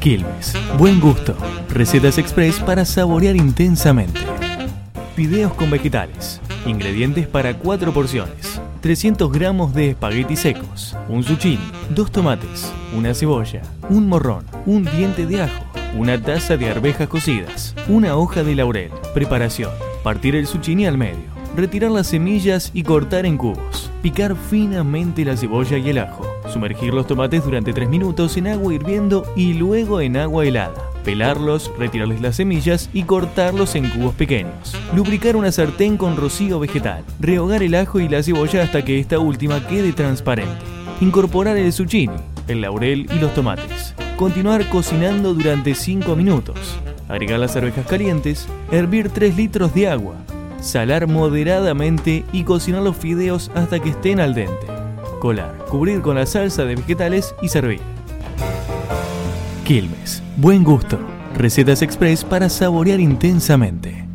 Quilmes. Buen gusto. Recetas express para saborear intensamente. Fideos con vegetales. Ingredientes para 4 porciones. 300 gramos de espaguetis secos, un zucchini, dos tomates, una cebolla, un morrón, un diente de ajo, una taza de arvejas cocidas, una hoja de laurel. Preparación. Partir el zucchini al medio. Retirar las semillas y cortar en cubos. Picar finamente la cebolla y el ajo. Sumergir los tomates durante 3 minutos en agua hirviendo y luego en agua helada. Pelarlos, retirarles las semillas y cortarlos en cubos pequeños. Lubricar una sartén con rocío vegetal. Rehogar el ajo y la cebolla hasta que esta última quede transparente. Incorporar el zucchini, el laurel y los tomates. Continuar cocinando durante 5 minutos. Agregar las arvejas calientes. Hervir 3 litros de agua. Salar moderadamente y cocinar los fideos hasta que estén al dente. Colar, cubrir con la salsa de vegetales y servir. Quilmes. Buen gusto. Recetas express para saborear intensamente.